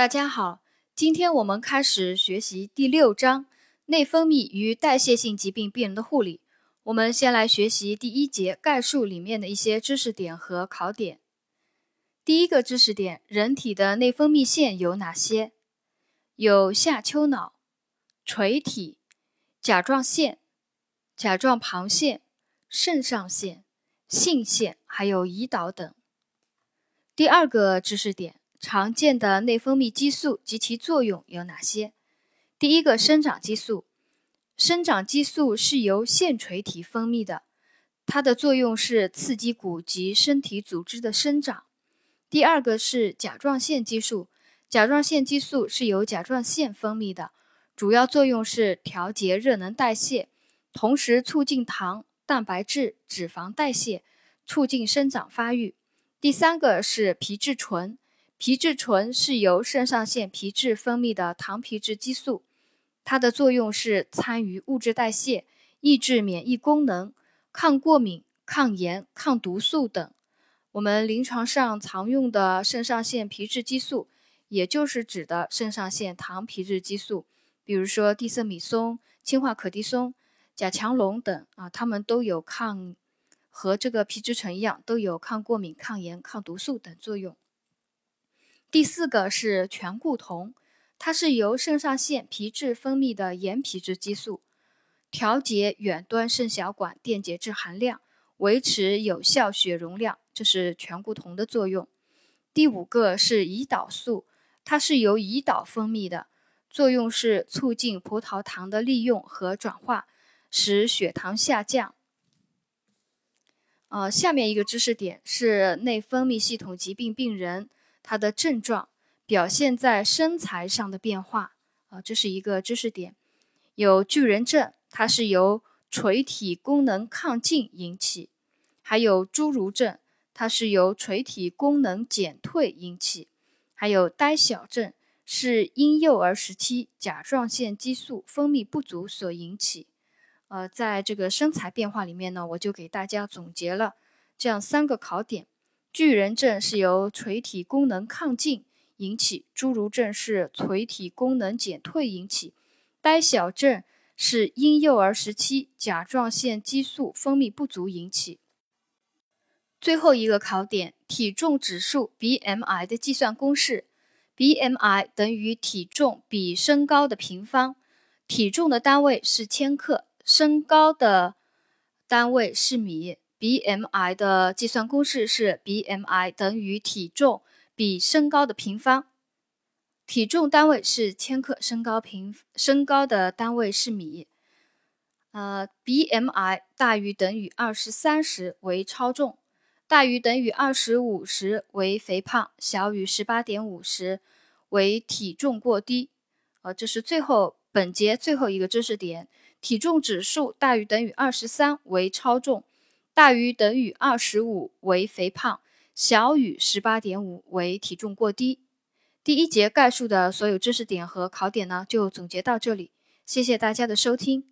大家好，今天我们开始学习第六章内分泌与代谢性疾病病人的护理。我们先来学习第一节概述里面的一些知识点和考点。第一个知识点：人体的内分泌腺有哪些？有下丘脑、垂体、甲状腺、甲状旁腺、肾上腺、性腺，还有胰岛等。第二个知识点。常见的内分泌激素及其作用有哪些？第一个，生长激素。生长激素是由腺垂体分泌的，它的作用是刺激骨及身体组织的生长。第二个是甲状腺激素。甲状腺激素是由甲状腺分泌的，主要作用是调节热能代谢，同时促进糖、蛋白质、脂肪代谢，促进生长发育。第三个是皮质醇。皮质醇是由肾上腺皮质分泌的糖皮质激素，它的作用是参与物质代谢、抑制免疫功能、抗过敏、抗炎、抗毒素等。我们临床上常用的肾上腺皮质激素，也就是指的肾上腺糖皮质激素，比如说地塞米松、氢化可的松、甲强龙等啊，它们都有抗和这个皮质醇一样，都有抗过敏、抗炎、抗毒素等作用。第四个是醛固酮，它是由肾上腺皮质分泌的盐皮质激素，调节远端肾小管电解质含量，维持有效血容量，这是醛固酮的作用。第五个是胰岛素，它是由胰岛分泌的，作用是促进葡萄糖的利用和转化，使血糖下降。呃，下面一个知识点是内分泌系统疾病病人。它的症状表现在身材上的变化啊，这是一个知识点。有巨人症，它是由垂体功能亢进引起；还有侏儒症，它是由垂体功能减退引起；还有呆小症，是婴幼儿时期甲状腺激素分泌不足所引起。呃，在这个身材变化里面呢，我就给大家总结了这样三个考点。巨人症是由垂体功能亢进引起，侏儒症是垂体功能减退引起，呆小症是婴幼儿时期甲状腺激素分泌不足引起。最后一个考点，体重指数 BMI 的计算公式：BMI 等于体重比身高的平方，体重的单位是千克，身高的单位是米。BMI 的计算公式是 BMI 等于体重比身高的平方，体重单位是千克，身高平身高的单位是米。呃，BMI 大于等于二十三时为超重，大于等于二十五时为肥胖，小于十八点五时为体重过低。呃，这是最后本节最后一个知识点：体重指数大于等于二十三为超重。大于等于二十五为肥胖，小于十八点五为体重过低。第一节概述的所有知识点和考点呢，就总结到这里。谢谢大家的收听。